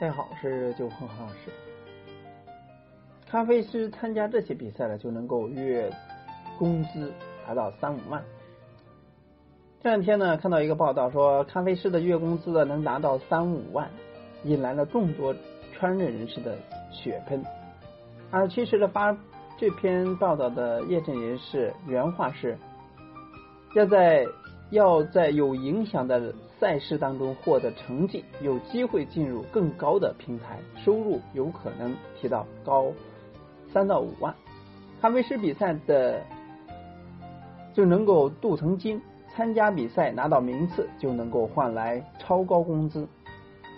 大家好，我是九恒老师。咖啡师参加这些比赛呢，就能够月工资达到三五万。这两天呢，看到一个报道说，咖啡师的月工资呢能达到三五万，引来了众多圈内人士的血喷。而其实呢，发这篇报道的业内人士原话是：要在要在有影响的。赛事当中获得成绩，有机会进入更高的平台，收入有可能提到高三到五万。咖啡师比赛的就能够镀层金，参加比赛拿到名次就能够换来超高工资。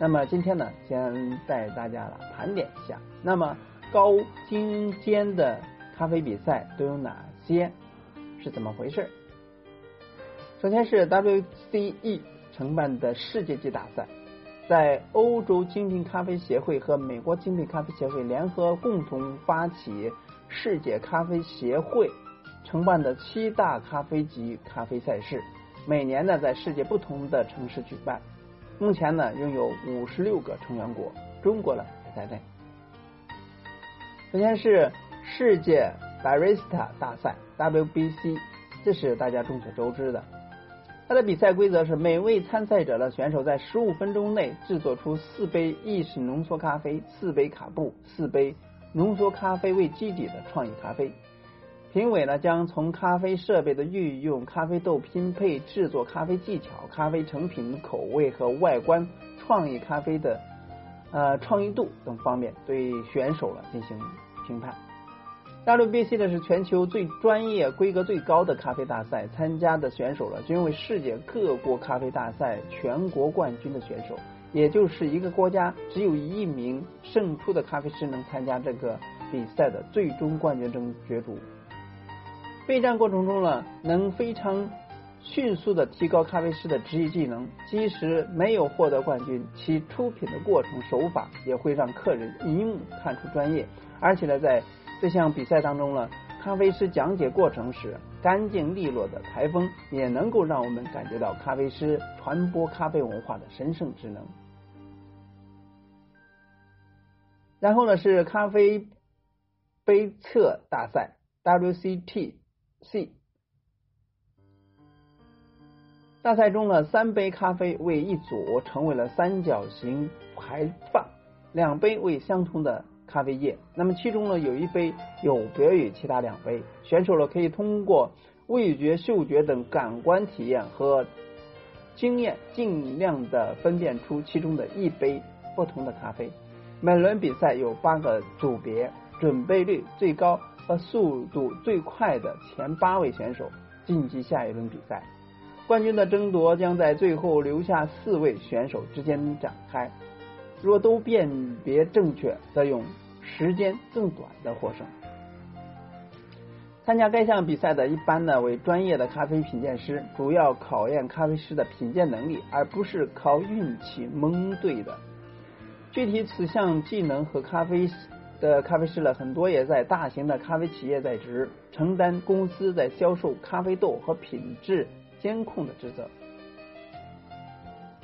那么今天呢，先带大家来盘点一下，那么高精尖的咖啡比赛都有哪些？是怎么回事？首先是 WCE。承办的世界级大赛，在欧洲精品咖啡协会和美国精品咖啡协会联合共同发起世界咖啡协会承办的七大咖啡级咖啡赛事，每年呢在世界不同的城市举办。目前呢拥有五十六个成员国，中国呢也在内。首先是世界 Barista 大赛 WBC，这是大家众所周知的。它的比赛规则是：每位参赛者的选手在十五分钟内制作出四杯意式浓缩咖啡、四杯卡布、四杯浓缩咖啡为基底的创意咖啡。评委呢将从咖啡设备的运用、咖啡豆拼配、制作咖啡技巧、咖啡成品口味和外观、创意咖啡的呃创意度等方面对选手呢进行评判。WBC 呢是全球最专业、规格最高的咖啡大赛，参加的选手呢均为世界各国咖啡大赛全国冠军的选手，也就是一个国家只有一名胜出的咖啡师能参加这个比赛的最终冠军争角逐。备战过程中呢，能非常迅速的提高咖啡师的职业技能，即使没有获得冠军，其出品的过程手法也会让客人一目看出专业，而且呢在。这项比赛当中呢，咖啡师讲解过程时干净利落的台风，也能够让我们感觉到咖啡师传播咖啡文化的神圣职能。然后呢是咖啡杯测大赛 WCTC，大赛中呢三杯咖啡为一组成为了三角形排放，两杯为相同的。咖啡液，那么其中呢有一杯有别于其他两杯，选手呢可以通过味觉、嗅觉等感官体验和经验，尽量的分辨出其中的一杯不同的咖啡。每轮比赛有八个组别，准备率最高和速度最快的前八位选手晋级下一轮比赛。冠军的争夺将在最后留下四位选手之间展开。若都辨别正确，则用时间更短的获胜。参加该项比赛的一般呢为专业的咖啡品鉴师，主要考验咖啡师的品鉴能力，而不是靠运气蒙对的。具体此项技能和咖啡的咖啡师呢，很多也在大型的咖啡企业在职，承担公司在销售咖啡豆和品质监控的职责。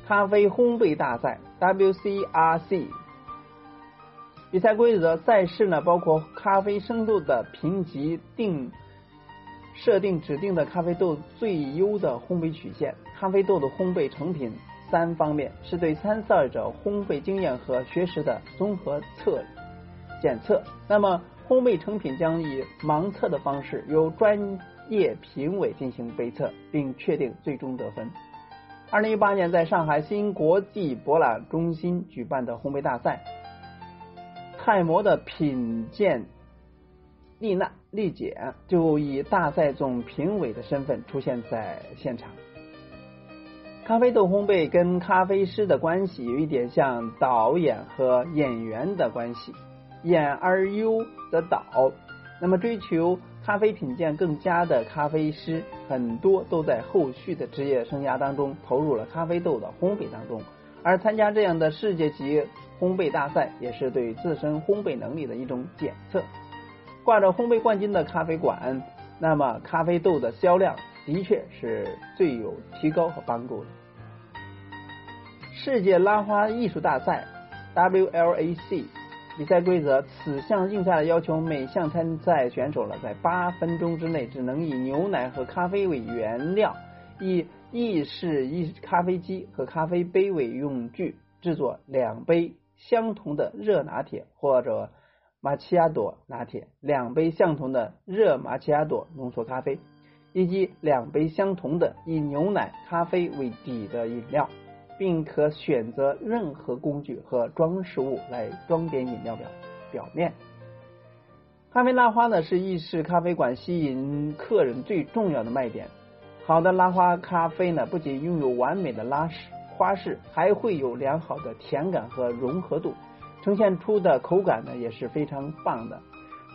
咖啡烘焙大赛 WCRC 比赛规则：赛事呢包括咖啡深度的评级、定设定指定的咖啡豆最优的烘焙曲线、咖啡豆的烘焙成品三方面，是对参赛者烘焙经验和学识的综合测检测。那么烘焙成品将以盲测的方式由专业评委进行杯测，并确定最终得分。二零一八年在上海新国际博览中心举办的烘焙大赛，泰摩的品鉴丽娜丽姐就以大赛总评委的身份出现在现场。咖啡豆烘焙跟咖啡师的关系有一点像导演和演员的关系，演而优则导。那么追求。咖啡品鉴更佳的咖啡师很多都在后续的职业生涯当中投入了咖啡豆的烘焙当中，而参加这样的世界级烘焙大赛也是对自身烘焙能力的一种检测。挂着烘焙冠军的咖啡馆，那么咖啡豆的销量的确是最有提高和帮助的。世界拉花艺术大赛 （WLAC） 比赛规则：此项竞赛的要求每项参赛选手呢，在八分钟之内只能以牛奶和咖啡为原料，以意式意咖啡机和咖啡杯为用具，制作两杯相同的热拿铁或者玛奇亚朵拿铁，两杯相同的热玛奇亚朵浓缩咖啡，以及两杯相同的以牛奶、咖啡为底的饮料。并可选择任何工具和装饰物来装点饮料表表面。咖啡拉花呢是意式咖啡馆吸引客人最重要的卖点。好的拉花咖啡呢不仅拥有完美的拉式花式，还会有良好的甜感和融合度，呈现出的口感呢也是非常棒的。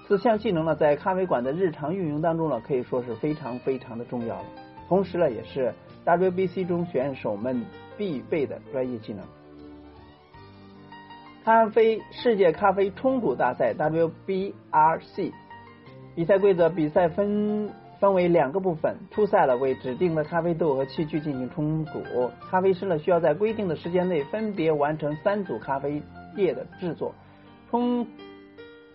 此项技能呢在咖啡馆的日常运营当中呢可以说是非常非常的重要了。同时呢也是 WBC 中选手们。必备的专业技能。咖啡世界咖啡冲煮大赛 （WBRC） 比赛规则：比赛分分为两个部分，初赛了为指定的咖啡豆和器具进行冲煮，咖啡师呢需要在规定的时间内分别完成三组咖啡液的制作。冲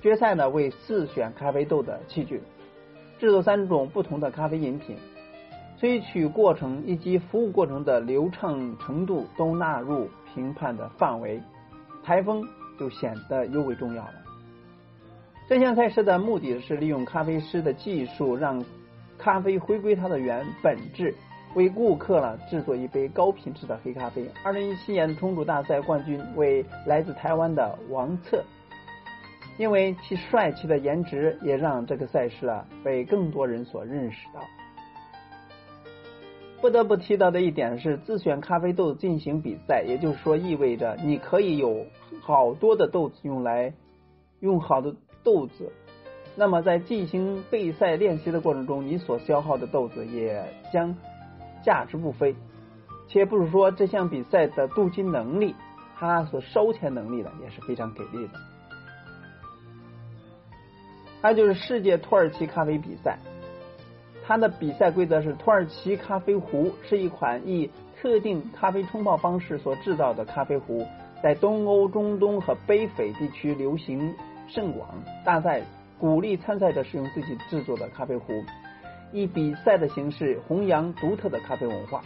决赛呢为自选咖啡豆的器具，制作三种不同的咖啡饮品。萃取过程以及服务过程的流畅程度都纳入评判的范围，台风就显得尤为重要了。这项赛事的目的是利用咖啡师的技术，让咖啡回归它的原本质，为顾客呢制作一杯高品质的黑咖啡。二零一七年的冲煮大赛冠军为来自台湾的王策，因为其帅气的颜值，也让这个赛事啊被更多人所认识到。不得不提到的一点是，自选咖啡豆进行比赛，也就是说，意味着你可以有好多的豆子用来用好的豆子。那么，在进行备赛练习的过程中，你所消耗的豆子也将价值不菲。且不是说这项比赛的镀金能力，它所烧钱能力呢也是非常给力的。还有就是世界土耳其咖啡比赛。它的比赛规则是：土耳其咖啡壶是一款以特定咖啡冲泡方式所制造的咖啡壶，在东欧、中东和北非地区流行甚广。大赛鼓励参赛者使用自己制作的咖啡壶，以比赛的形式弘扬独特的咖啡文化。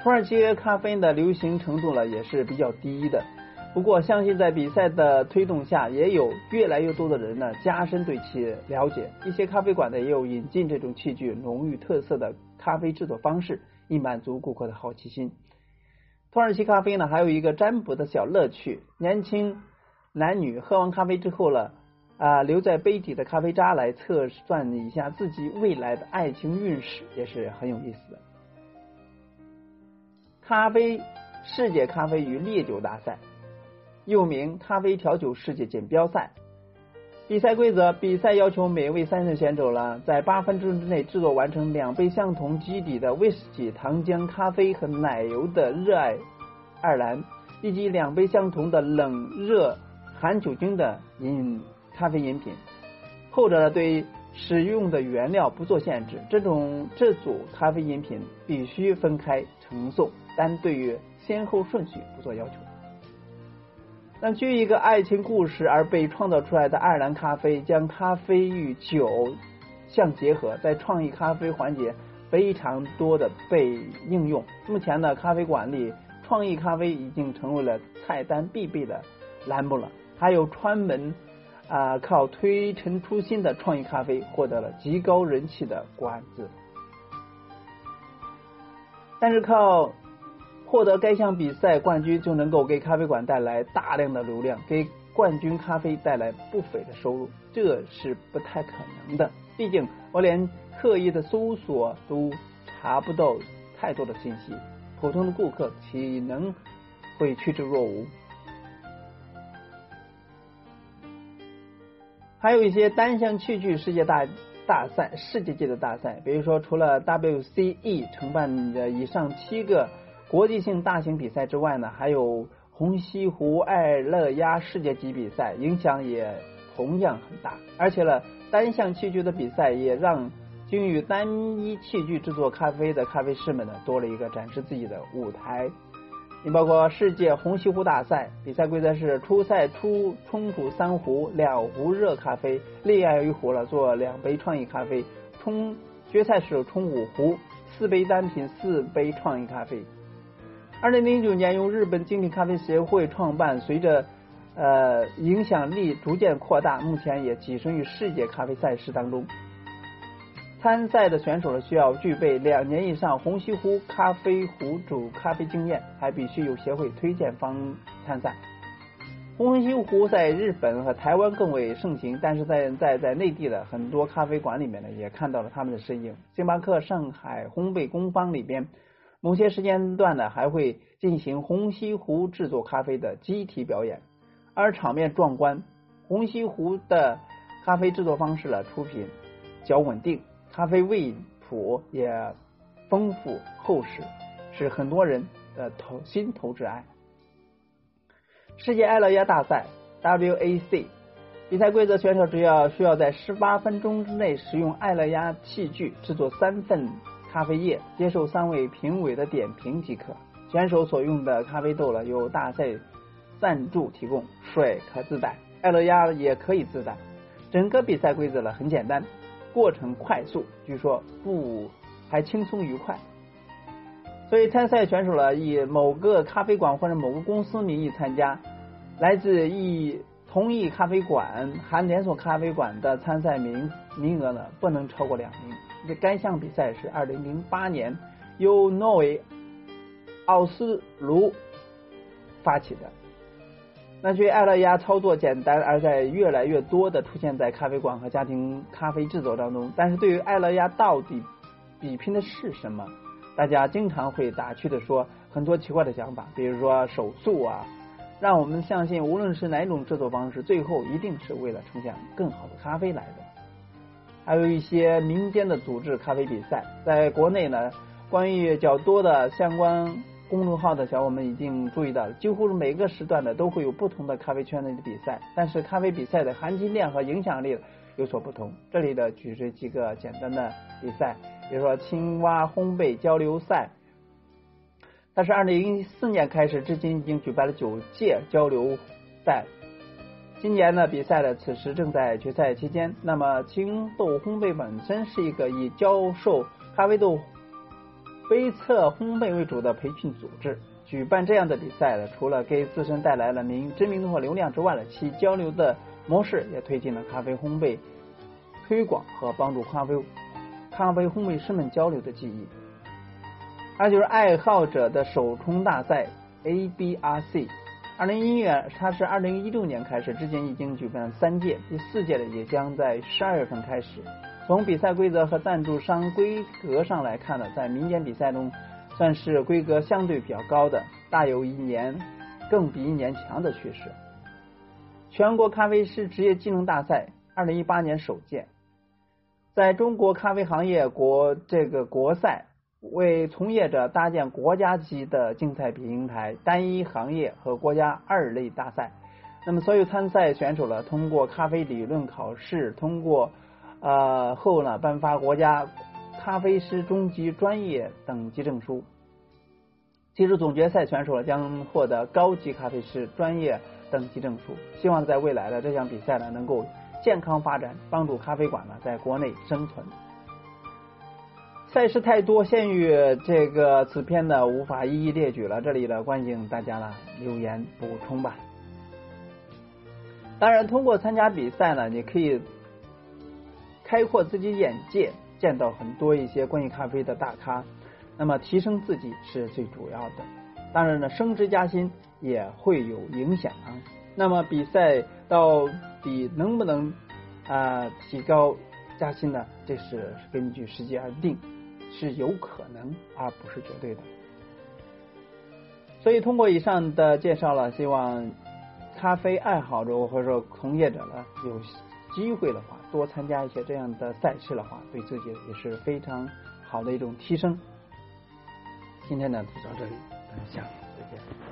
土耳其咖啡的流行程度呢也是比较低的。不过，相信在比赛的推动下，也有越来越多的人呢加深对其了解。一些咖啡馆呢也有引进这种器具，浓郁特色的咖啡制作方式，以满足顾客的好奇心。土耳其咖啡呢还有一个占卜的小乐趣，年轻男女喝完咖啡之后呢，啊留在杯底的咖啡渣来测算一下自己未来的爱情运势，也是很有意思的。咖啡世界咖啡与烈酒大赛。又名咖啡调酒世界锦标赛。比赛规则：比赛要求每位参赛选手呢，在八分钟之内制作完成两杯相同基底的威士忌、糖浆、咖啡和奶油的热爱爱尔兰，以及两杯相同的冷热含酒精的饮咖啡饮品。后者呢，对使用的原料不做限制。这种这组咖啡饮品必须分开呈送，但对于先后顺序不做要求。那据一个爱情故事而被创造出来的爱尔兰咖啡，将咖啡与酒相结合，在创意咖啡环节非常多的被应用。目前呢，咖啡馆里创意咖啡已经成为了菜单必备的栏目了。还有专门啊靠推陈出新的创意咖啡获得了极高人气的馆子，但是靠。获得该项比赛冠军就能够给咖啡馆带来大量的流量，给冠军咖啡带来不菲的收入，这是不太可能的。毕竟我连刻意的搜索都查不到太多的信息，普通的顾客岂能会趋之若鹜？还有一些单项器具世界大大赛、世界级的大赛，比如说除了 WCE 承办的以上七个。国际性大型比赛之外呢，还有红西湖爱乐压世界级比赛，影响也同样很大。而且呢，单项器具的比赛也让精于单一器具制作咖啡的咖啡师们呢多了一个展示自己的舞台。你包括世界红西湖大赛，比赛规则是初赛出冲煮三壶，两壶热咖啡，另外一壶了做两杯创意咖啡。冲决赛时冲五壶，四杯单品，四杯创意咖啡。二零零九年由日本精品咖啡协会创办，随着呃影响力逐渐扩大，目前也跻身于世界咖啡赛事当中。参赛的选手呢，需要具备两年以上红西湖咖啡壶煮咖啡经验，还必须有协会推荐方参赛。红西湖在日本和台湾更为盛行，但是在在在内地的很多咖啡馆里面呢，也看到了他们的身影。星巴克上海烘焙工坊里边，某些时间段呢，还会进行红西湖制作咖啡的集体表演，而场面壮观。红西湖的咖啡制作方式呢，出品较稳定。咖啡味谱也丰富厚实，是很多人的头心头之爱。世界爱乐压大赛 （WAC） 比赛规则：选手只要需要在十八分钟之内使用爱乐压器具制作三份咖啡液，接受三位评委的点评即可。选手所用的咖啡豆呢，由大赛赞助提供，水可自带，爱乐压也可以自带。整个比赛规则呢很简单。过程快速，据说不还轻松愉快，所以参赛选手呢以某个咖啡馆或者某个公司名义参加，来自一同一咖啡馆含连锁咖啡馆的参赛名名额呢不能超过两名。这该项比赛是二零零八年由诺维奥斯卢发起的。那据爱乐压操作简单，而在越来越多的出现在咖啡馆和家庭咖啡制作当中。但是对于爱乐压到底比拼的是什么，大家经常会打趣的说很多奇怪的想法，比如说手速啊，让我们相信无论是哪种制作方式，最后一定是为了呈现更好的咖啡来的。还有一些民间的组织咖啡比赛，在国内呢，关于较多的相关。公众号的小伙伴们已经注意到了，几乎是每个时段的都会有不同的咖啡圈内的比赛，但是咖啡比赛的含金量和影响力有所不同。这里的举这几个简单的比赛，比如说青蛙烘焙交流赛，它是二零一四年开始，至今已经举办了九届交流赛。今年呢，比赛呢此时正在决赛期间。那么青豆烘焙本身是一个以教授咖啡豆。杯测烘焙为主的培训组织举办这样的比赛呢，除了给自身带来了名知名度和流量之外呢，其交流的模式也推进了咖啡烘焙推广和帮助咖啡咖啡烘焙师们交流的记忆。那就是爱好者的首冲大赛 ABRC，二零一年它是二零一六年开始，至今已经举办了三届，第四届的也将在十二月份开始。从比赛规则和赞助商规格上来看呢，在民间比赛中算是规格相对比较高的，大有一年更比一年强的趋势。全国咖啡师职业技能大赛二零一八年首届，在中国咖啡行业国这个国赛为从业者搭建国家级的竞赛平台，单一行业和国家二类大赛。那么所有参赛选手呢，通过咖啡理论考试，通过。呃，后呢颁发国家咖啡师中级专业等级证书。其实总决赛选手呢将获得高级咖啡师专业等级证书。希望在未来的这项比赛呢能够健康发展，帮助咖啡馆呢在国内生存。赛事太多，限于这个此片呢无法一一列举了，这里的观景大家呢留言补充吧。当然，通过参加比赛呢，你可以。开阔自己眼界，见到很多一些关于咖啡的大咖，那么提升自己是最主要的。当然呢，升职加薪也会有影响。那么比赛到底能不能啊提高加薪呢？这是根据实际而定，是有可能而不是绝对的。所以通过以上的介绍了，希望咖啡爱好者或者说从业者呢有机会的话。多参加一些这样的赛事的话，对自己也是非常好的一种提升。今天呢就到这里，等下再见。